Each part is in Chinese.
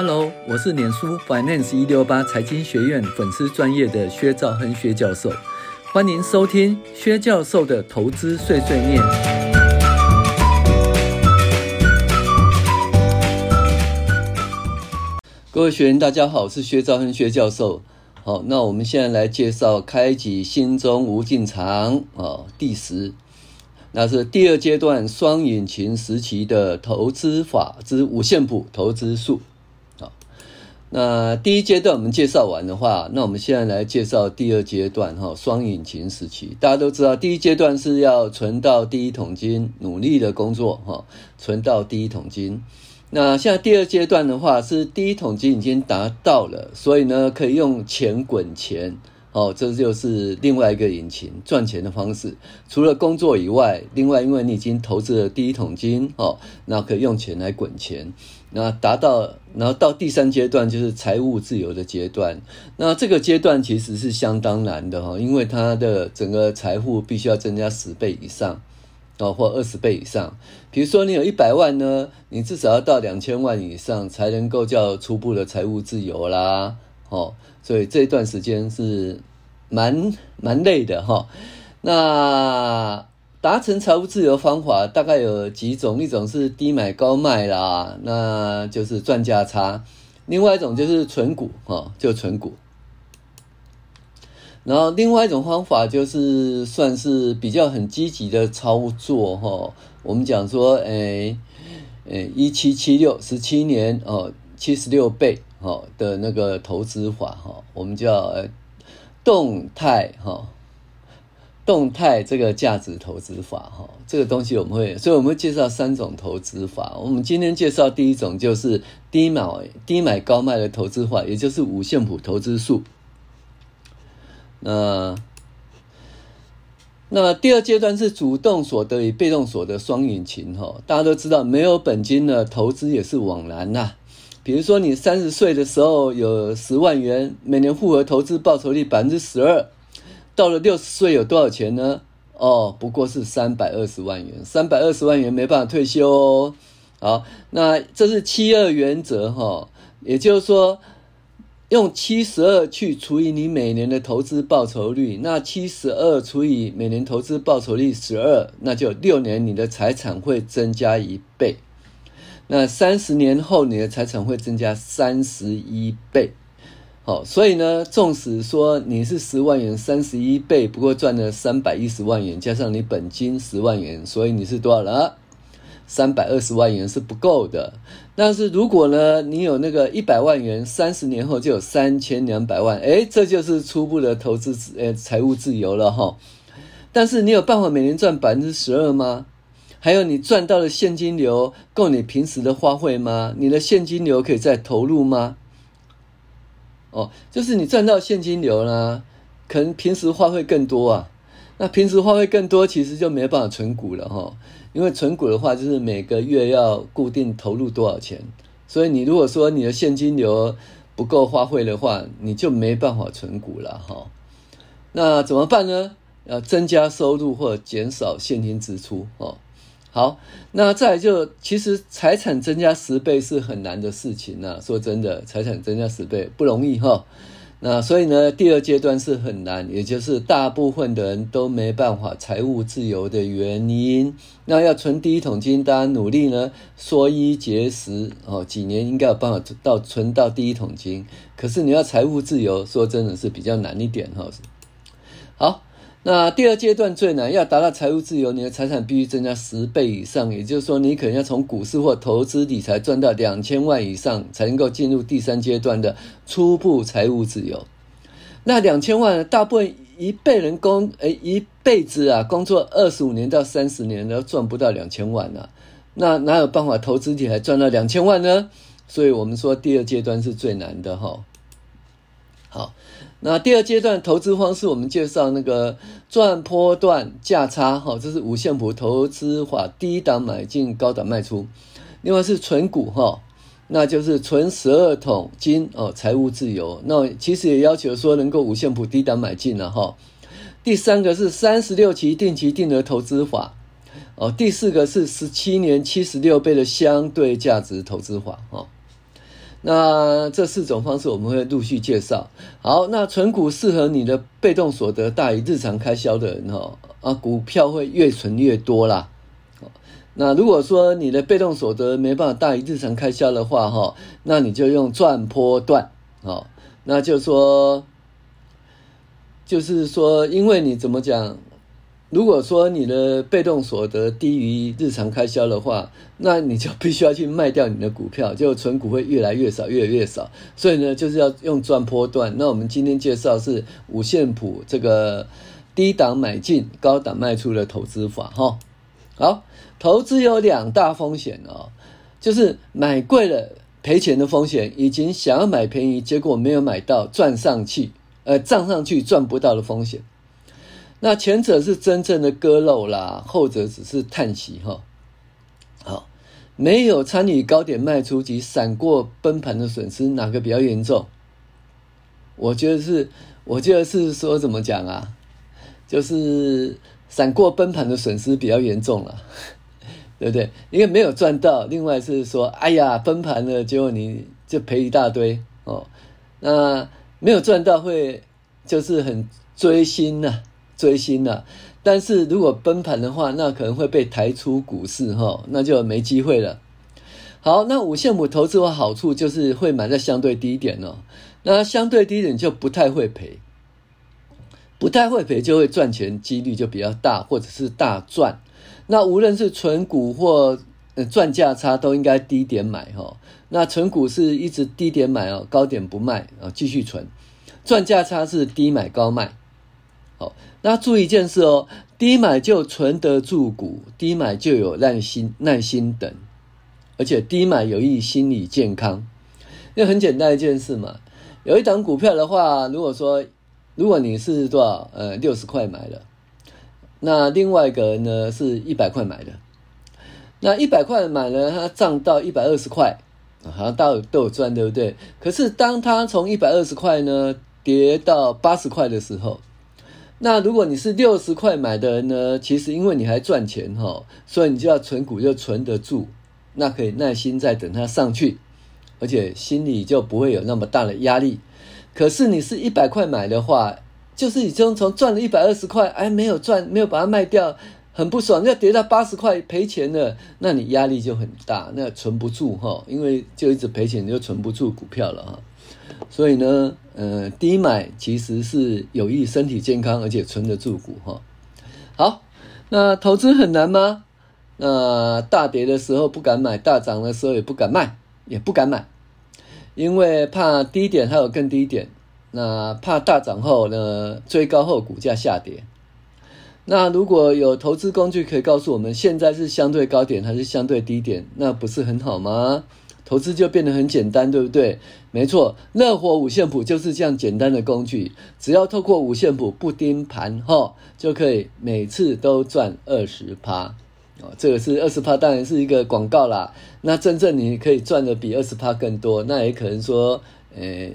Hello，我是脸书 Finance 一六八财经学院粉丝专业的薛兆亨薛教授，欢迎收听薛教授的投资碎碎念。各位学员，大家好，我是薛兆亨薛教授。好，那我们现在来介绍开启心中无尽藏啊，第十，那是第二阶段双引擎时期的投资法之五线谱投资术。那第一阶段我们介绍完的话，那我们现在来介绍第二阶段哈，双引擎时期。大家都知道，第一阶段是要存到第一桶金，努力的工作哈，存到第一桶金。那现在第二阶段的话，是第一桶金已经达到了，所以呢，可以用钱滚钱。哦，这就是另外一个引擎赚钱的方式。除了工作以外，另外因为你已经投资了第一桶金，哦，那可以用钱来滚钱。那达到，然后到第三阶段就是财务自由的阶段。那这个阶段其实是相当难的哈，因为它的整个财富必须要增加十倍以上，哦，或二十倍以上。比如说你有一百万呢，你至少要到两千万以上才能够叫初步的财务自由啦。哦，所以这一段时间是蛮蛮累的哈。那达成财务自由方法大概有几种，一种是低买高卖啦，那就是赚价差；另外一种就是存股哈，就存股。然后另外一种方法就是算是比较很积极的操作哈。我们讲说，哎，哎，一七七六十七年哦，七十六倍。好的那个投资法哈，我们叫呃动态哈，动态这个价值投资法哈，这个东西我们会，所以我们会介绍三种投资法。我们今天介绍第一种就是低买低买高卖的投资法，也就是五线谱投资术。那那第二阶段是主动所得与被动所得双引擎哈，大家都知道没有本金的投资也是枉然呐。比如说，你三十岁的时候有十万元，每年复合投资报酬率百分之十二，到了六十岁有多少钱呢？哦，不过是三百二十万元，三百二十万元没办法退休哦。好，那这是七二原则哈，也就是说，用七十二去除以你每年的投资报酬率，那七十二除以每年投资报酬率十二，那就六年你的财产会增加一倍。那三十年后，你的财产会增加三十一倍，哦，所以呢，纵使说你是十万元，三十一倍，不过赚了三百一十万元，加上你本金十万元，所以你是多少了？三百二十万元是不够的。但是如果呢，你有那个一百万元，三十年后就有三千两百万，诶，这就是初步的投资呃财务自由了哈。但是你有办法每年赚百分之十二吗？还有你赚到的现金流够你平时的花费吗？你的现金流可以再投入吗？哦，就是你赚到现金流呢，可能平时花费更多啊。那平时花费更多，其实就没办法存股了哈。因为存股的话，就是每个月要固定投入多少钱，所以你如果说你的现金流不够花费的话，你就没办法存股了哈。那怎么办呢？要增加收入或减少现金支出哦。好，那再就其实财产增加十倍是很难的事情呐。说真的，财产增加十倍不容易哈。那所以呢，第二阶段是很难，也就是大部分的人都没办法财务自由的原因。那要存第一桶金，大家努力呢，缩衣节食哦，几年应该有办法到存到第一桶金。可是你要财务自由，说真的是比较难一点哈。好。那第二阶段最难，要达到财务自由，你的财产必须增加十倍以上，也就是说，你可能要从股市或投资理财赚到两千万以上，才能够进入第三阶段的初步财务自由。那两千万，大部分一辈人工，诶，一辈子啊，工作二十五年到三十年都赚不到两千万啊，那哪有办法投资理财赚到两千万呢？所以我们说第二阶段是最难的哈。好。那第二阶段投资方式，我们介绍那个赚波段价差，哈，这是五线谱投资法，低档买进，高档卖出。另外是存股，哈，那就是存十二桶金哦，财务自由。那其实也要求说能够五线谱低档买进了哈。第三个是三十六期定期定额投资法，哦，第四个是十七年七十六倍的相对价值投资法，哈。那这四种方式我们会陆续介绍。好，那存股适合你的被动所得大于日常开销的人哈，啊，股票会越存越多啦。那如果说你的被动所得没办法大于日常开销的话哈，那你就用赚波段，好，那就说，就是说，因为你怎么讲？如果说你的被动所得低于日常开销的话，那你就必须要去卖掉你的股票，就存股会越来越少，越来越少。所以呢，就是要用赚波段。那我们今天介绍是五线谱这个低档买进、高档卖出的投资法。哈，好，投资有两大风险哦，就是买贵了赔钱的风险，以及想要买便宜结果没有买到赚上去，呃，涨上去赚不到的风险。那前者是真正的割肉啦，后者只是叹息哈。好，没有参与高点卖出及闪过崩盘的损失，哪个比较严重？我觉得是，我觉得是说怎么讲啊？就是闪过崩盘的损失比较严重了，对不对？因为没有赚到，另外是说，哎呀，崩盘了，结果你就赔一大堆哦。那没有赚到会就是很追心呐。追星了，但是如果崩盘的话，那可能会被抬出股市哈，那就没机会了。好，那五线谱投资的好处就是会买在相对低点哦，那相对低点就不太会赔，不太会赔就会赚钱几率就比较大，或者是大赚。那无论是存股或赚价差，都应该低点买哈。那存股是一直低点买哦，高点不卖啊，继续存。赚价差是低买高卖。好，那注意一件事哦，低买就存得住股，低买就有耐心耐心等，而且低买有益心理健康。那很简单一件事嘛，有一档股票的话，如果说如果你是多少呃六十块买的，那另外一个呢是一百块买的，那一百块买了，它涨到一百二十块，好像都有都有赚，对不对？可是当它从一百二十块呢跌到八十块的时候。那如果你是六十块买的呢？其实因为你还赚钱哈，所以你就要存股就存得住，那可以耐心再等它上去，而且心里就不会有那么大的压力。可是你是一百块买的话，就是已经从赚了一百二十块，哎，没有赚，没有把它卖掉，很不爽，要跌到八十块赔钱了，那你压力就很大，那存不住哈，因为就一直赔钱，你就存不住股票了哈。所以呢，呃，低买其实是有益身体健康，而且存得住股哈。好，那投资很难吗？那大跌的时候不敢买，大涨的时候也不敢卖，也不敢买，因为怕低点还有更低点。那怕大涨后呢，追高后股价下跌。那如果有投资工具可以告诉我们，现在是相对高点还是相对低点，那不是很好吗？投资就变得很简单，对不对？没错，乐活五线谱就是这样简单的工具，只要透过五线谱不盯盘，哈，就可以每次都赚二十趴。哦，这个是二十趴，当然是一个广告啦。那真正你可以赚的比二十趴更多，那也可能说，诶，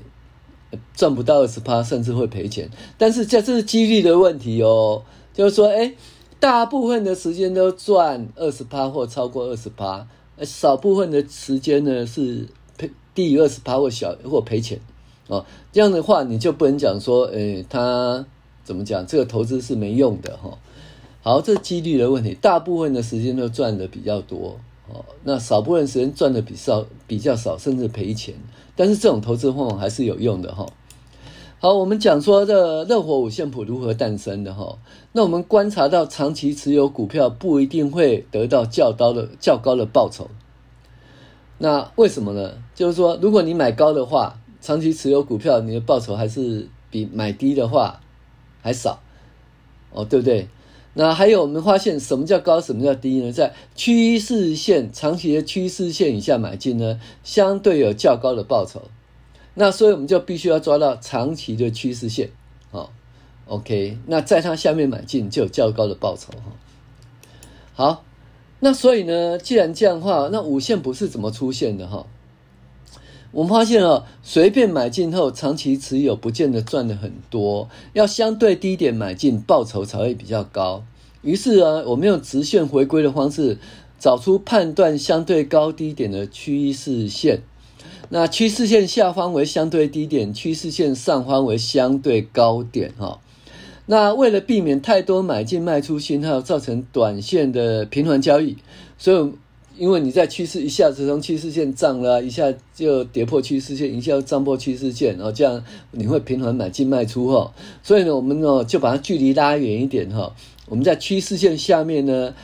赚不到二十趴，甚至会赔钱。但是这是几率的问题哦，就是说，诶，大部分的时间都赚二十趴或超过二十趴。少部分的时间呢是赔低于二十趴或小或赔钱哦，这样的话你就不能讲说，诶，他怎么讲？这个投资是没用的哈。好，这几率的问题，大部分的时间都赚的比较多哦，那少部分时间赚的比少比较少，甚至赔钱。但是这种投资方法还是有用的哈。好，我们讲说这热火五线谱如何诞生的哈？那我们观察到，长期持有股票不一定会得到较高的较高的报酬。那为什么呢？就是说，如果你买高的话，长期持有股票，你的报酬还是比买低的话还少哦，对不对？那还有，我们发现什么叫高，什么叫低呢？在趋势线长期的趋势线以下买进呢，相对有较高的报酬。那所以我们就必须要抓到长期的趋势线，好，OK，那在它下面买进就有较高的报酬哈。好，那所以呢，既然这样的话，那五线谱是怎么出现的哈？我们发现哦，随便买进后长期持有不见得赚的很多，要相对低点买进，报酬才会比较高。于是啊，我们用直线回归的方式，找出判断相对高低点的趋势线。那趋势线下方为相对低点，趋势线上方为相对高点哈。那为了避免太多买进卖出信号造成短线的频繁交易，所以因为你在趋势一下子从趋势线涨了，一下就跌破趋势线，一下又涨破趋势线，然后这样你会频繁买进卖出哈。所以呢，我们呢就把它距离拉远一点哈。我们在趋势线下面呢，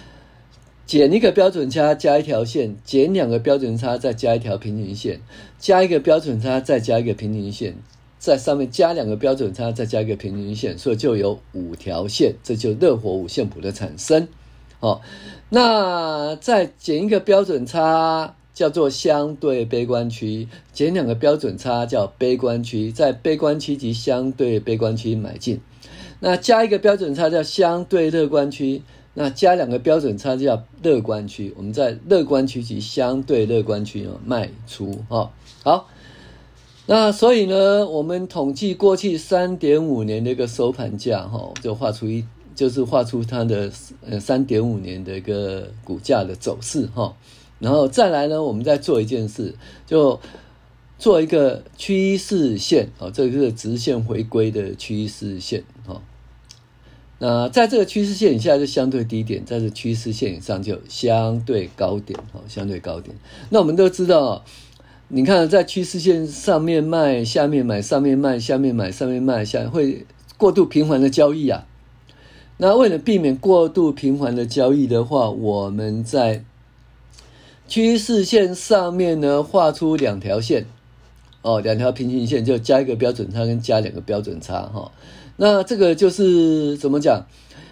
减一个标准差加一条线，减两个标准差再加一条平行线，加一个标准差再加一个平行线。在上面加两个标准差，再加一个平行线，所以就有五条线，这就热火五线谱的产生。好，那再减一个标准差，叫做相对悲观区；减两个标准差叫悲观区，在悲观区及相对悲观区买进。那加一个标准差叫相对乐观区，那加两个标准差叫乐观区。我们在乐观区及相对乐观区哦卖出。哈，好。那所以呢，我们统计过去三点五年的一个收盘价，哈，就画出一，就是画出它的呃三点五年的一个股价的走势，哈，然后再来呢，我们再做一件事，就做一个趋势线，啊，这个是直线回归的趋势线，哈。那在这个趋势线以下就相对低点，在这趋势线以上就相对高点，哦，相对高点。那我们都知道。你看，在趋势线上面卖，下面买；上面卖，下面买；上面卖，下会过度频繁的交易啊。那为了避免过度频繁的交易的话，我们在趋势线上面呢画出两条线，哦，两条平行线，就加一个标准差跟加两个标准差哈。那这个就是怎么讲？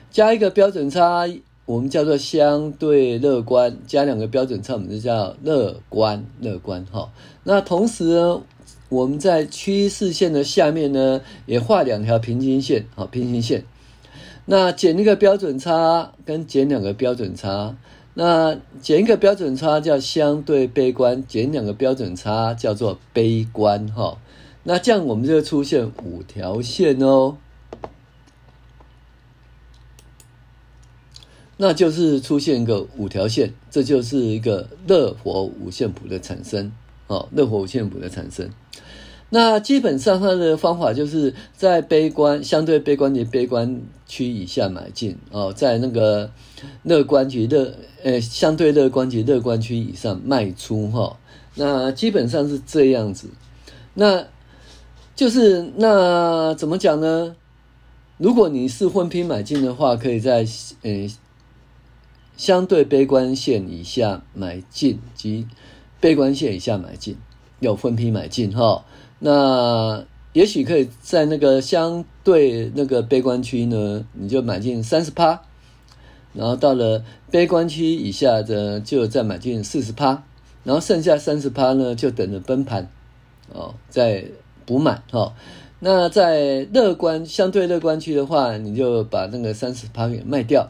加一个标准差。我们叫做相对乐观，加两个标准差，我们就叫乐观，乐观哈。那同时呢，我们在趋势线的下面呢，也画两条平行线，好，平行线。那减一个标准差跟减两个标准差，那减一个标准差叫相对悲观，减两个标准差叫做悲观哈。那这样我们就出现五条线哦。那就是出现一个五条线，这就是一个热火五线谱的产生，哦，热火五线谱的产生。那基本上它的方法就是在悲观、相对悲观及悲观区以下买进，哦，在那个乐观及乐，呃，相对乐观及乐观区以上卖出，哈、那基本上是这样子。那就是那怎么讲呢？如果你是混批买进的话，可以在，呃。相对悲观线以下买进及悲观线以下买进，要分批买进哈。那也许可以在那个相对那个悲观区呢，你就买进三十趴，然后到了悲观区以下的就再买进四十趴，然后剩下三十趴呢就等着崩盘哦，再补满哈。那在乐观相对乐观区的话，你就把那个三十趴给卖掉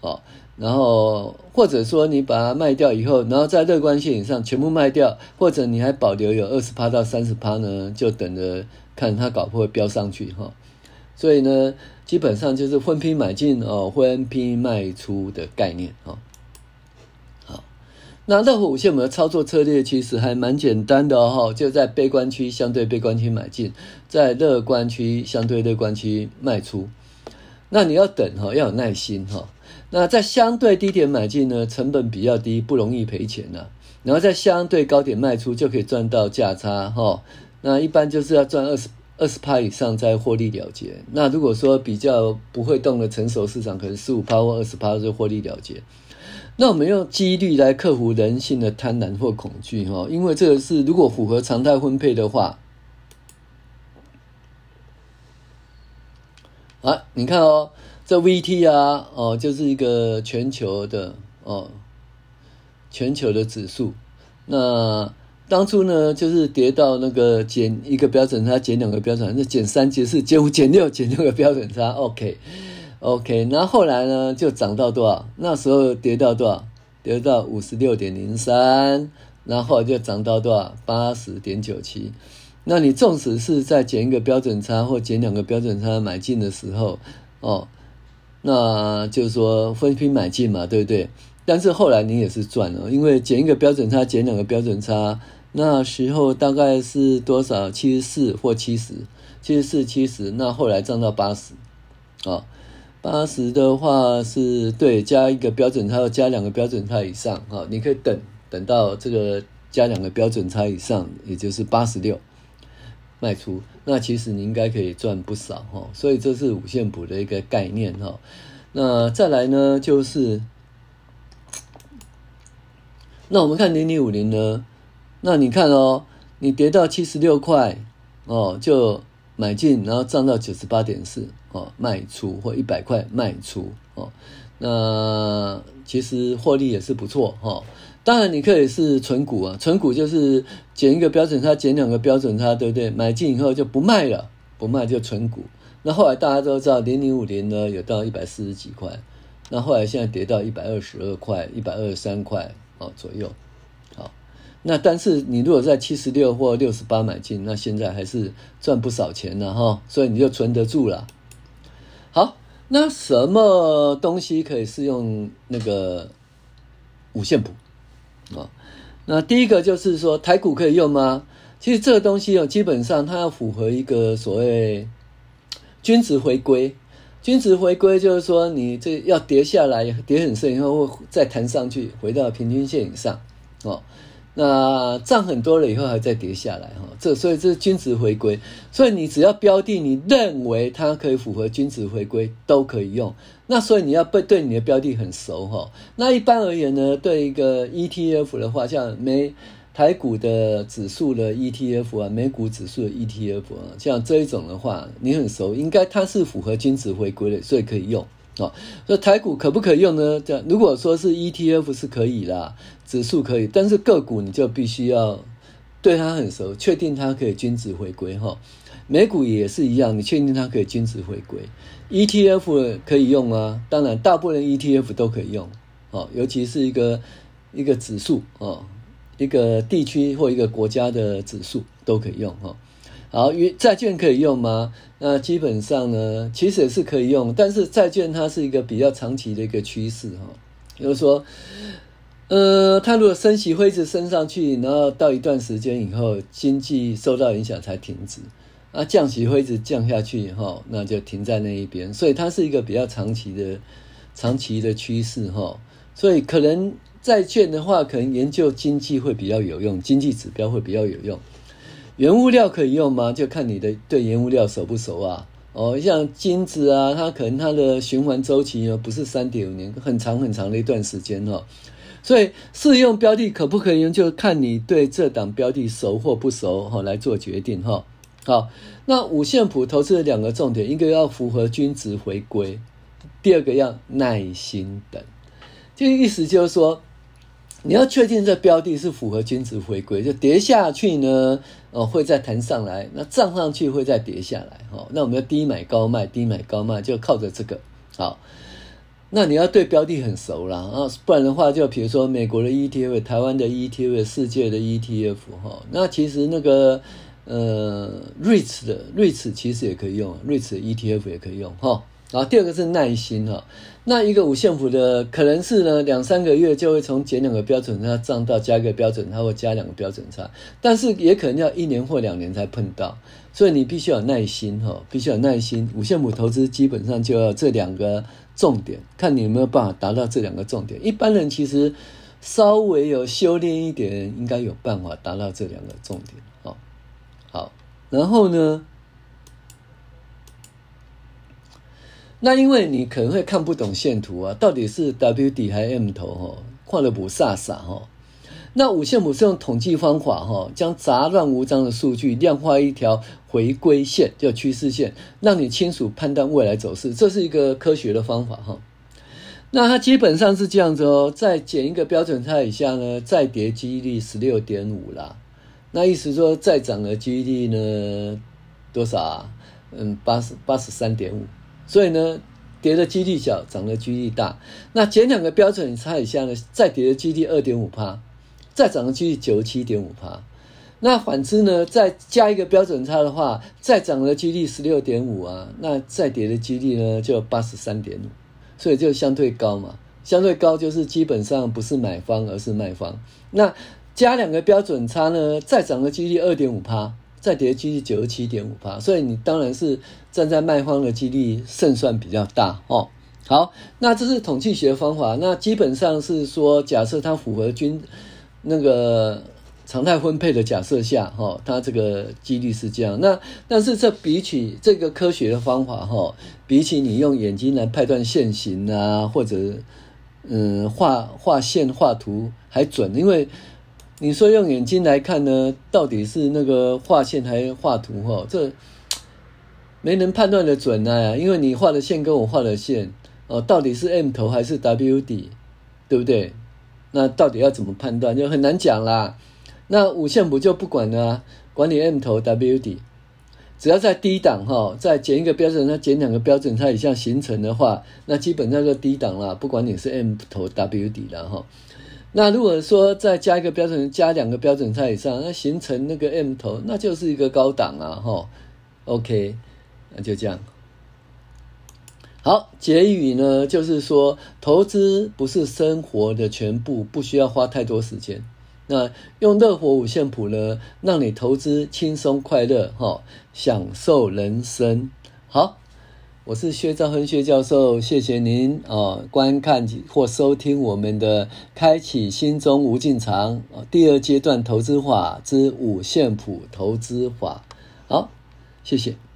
哦。然后，或者说你把它卖掉以后，然后在乐观线以上全部卖掉，或者你还保留有二十趴到三十趴呢，就等着看它搞不会飙上去哈。所以呢，基本上就是分批买进哦，分批卖出的概念哈。好，那热火五线我们的操作策略其实还蛮简单的哈，就在悲观区相对悲观区买进，在乐观区相对乐观区卖出。那你要等哈，要有耐心哈。那在相对低点买进呢，成本比较低，不容易赔钱呐、啊。然后在相对高点卖出，就可以赚到价差哈。那一般就是要赚二十二十趴以上再获利了结。那如果说比较不会动的成熟市场，可能十五趴或二十趴就获利了结。那我们用几率来克服人性的贪婪或恐惧哈，因为这个是如果符合常态分配的话，啊，你看哦。这 VT 啊，哦，就是一个全球的哦，全球的指数。那当初呢，就是跌到那个减一个标准差，减两个标准差，那减三、减四、减五、减六、减六个标准差。OK，OK，然后后来呢，就涨到多少？那时候跌到多少？跌到五十六点零三，然后就涨到多少？八十点九七。那你纵使是在减一个标准差或减两个标准差买进的时候，哦。那就是说分批买进嘛，对不对？但是后来你也是赚了，因为减一个标准差，减两个标准差，那时候大概是多少？七十四或七十，七十四、七十。那后来涨到八十，啊，八十的话是对，加一个标准差，加两个标准差以上，啊，你可以等等到这个加两个标准差以上，也就是八十六卖出。那其实你应该可以赚不少，哈。所以这是五线谱的一个概念，哈。那再来呢，就是，那我们看零零五零呢？那你看哦，你跌到七十六块哦，就买进，然后涨到九十八点四哦，卖出或一百块卖出哦。那其实获利也是不错哈、哦。当然你可以是存股啊，存股就是减一个标准差，减两个标准差，对不对？买进以后就不卖了，不卖就存股。那后来大家都知道零零五零呢有到一百四十几块，那后来现在跌到一百二十二块、一百二十三块哦左右。好那但是你如果在七十六或六十八买进，那现在还是赚不少钱了哈，所以你就存得住了。好，那什么东西可以适用那个五线谱啊？那第一个就是说台股可以用吗？其实这个东西哦，基本上它要符合一个所谓均值回归。均值回归就是说你这要跌下来，跌很深以后会再弹上去，回到平均线以上哦。那涨很多了以后还再跌下来哈，这所以这是均值回归，所以你只要标的你认为它可以符合均值回归都可以用。那所以你要对对你的标的很熟哈。那一般而言呢，对一个 ETF 的话，像美台股的指数的 ETF 啊，美股指数的 ETF 啊，像这一种的话，你很熟，应该它是符合均值回归的，所以可以用。哦，所以台股可不可以用呢？这样如果说是 ETF 是可以啦，指数可以，但是个股你就必须要对它很熟，确定它可以均值回归哈。美股也是一样，你确定它可以均值回归，ETF 可以用啊。当然，大部分 ETF 都可以用，哦，尤其是一个一个指数哦，一个地区或一个国家的指数都可以用哈。好，债券可以用吗？那基本上呢，其实也是可以用，但是债券它是一个比较长期的一个趋势哈。就是说，呃，它如果升息会一直升上去，然后到一段时间以后，经济受到影响才停止，啊，降息会一直降下去以后，那就停在那一边，所以它是一个比较长期的、长期的趋势哈。所以可能债券的话，可能研究经济会比较有用，经济指标会比较有用。原物料可以用吗？就看你的对原物料熟不熟啊。哦，像金子啊，它可能它的循环周期呢不是三点五年，很长很长的一段时间哦。所以适用标的可不可以用，就看你对这档标的熟或不熟哈来做决定哈。好，那五线谱投资的两个重点，一个要符合均值回归，第二个要耐心等。这个意思就是说。你要确定这标的是符合均值回归，就跌下去呢，哦，会再弹上来，那涨上去会再跌下来，哈，那我们要低买高卖，低买高卖，就靠着这个，好，那你要对标的很熟啦，啊，不然的话，就比如说美国的 ETF、台湾的 ETF、世界的 ETF，哈，那其实那个呃瑞驰的瑞驰其实也可以用瑞驰 ETF 也可以用，哈。然后第二个是耐心哈，那一个五线谱的可能是呢两三个月就会从减两个标准差涨到加一个标准差或加两个标准差，但是也可能要一年或两年才碰到，所以你必须有耐心哈，必须有耐心。五线谱投资基本上就要这两个重点，看你有没有办法达到这两个重点。一般人其实稍微有修炼一点，应该有办法达到这两个重点。好，好，然后呢？那因为你可能会看不懂线图啊，到底是 W 底还 M 头哈，跨了不飒飒哈。那五线谱是用统计方法哈，将杂乱无章的数据量化一条回归线，叫趋势线，让你清楚判断未来走势。这是一个科学的方法哈。那它基本上是这样子哦，在减一个标准差以下呢，再跌几率十六点五啦。那意思说再涨的几率呢多少啊？嗯，八十八十三点五。所以呢，跌的几率小，涨的几率大。那减两个标准差以下呢，再跌的几率二点五趴，再涨的几率九十七点五趴。那反之呢，再加一个标准差的话，再涨的几率十六点五啊，那再跌的几率呢就八十三点五，所以就相对高嘛。相对高就是基本上不是买方而是卖方。那加两个标准差呢，再涨的几率二点五趴，再跌的几率九十七点五趴，所以你当然是站在卖方的几率胜算比较大哦。好，那这是统计学方法，那基本上是说，假设它符合均那个常态分配的假设下，哈，它这个几率是这样。那但是这比起这个科学的方法，哈，比起你用眼睛来判断线型啊，或者嗯画画线画图还准，因为你说用眼睛来看呢，到底是那个画线还是画图，哈，这没能判断的准啊，因为你画的线跟我画的线。哦，到底是 M 头还是 W 底，对不对？那到底要怎么判断，就很难讲啦。那五线谱就不管了，管你 M 头 W 底，只要在低档哈，再减一个标准差，减两个标准差以下形成的话，那基本上就低档了，不管你是 M 头 W 底了哈。那如果说再加一个标准，加两个标准差以上，那形成那个 M 头，那就是一个高档啊哈。OK，那就这样。好，结语呢，就是说，投资不是生活的全部，不需要花太多时间。那用乐活五线谱呢，让你投资轻松快乐，哈，享受人生。好，我是薛兆亨薛教授，谢谢您啊，观看或收听我们的《开启心中无尽藏》第二阶段投资法之五线谱投资法。好，谢谢。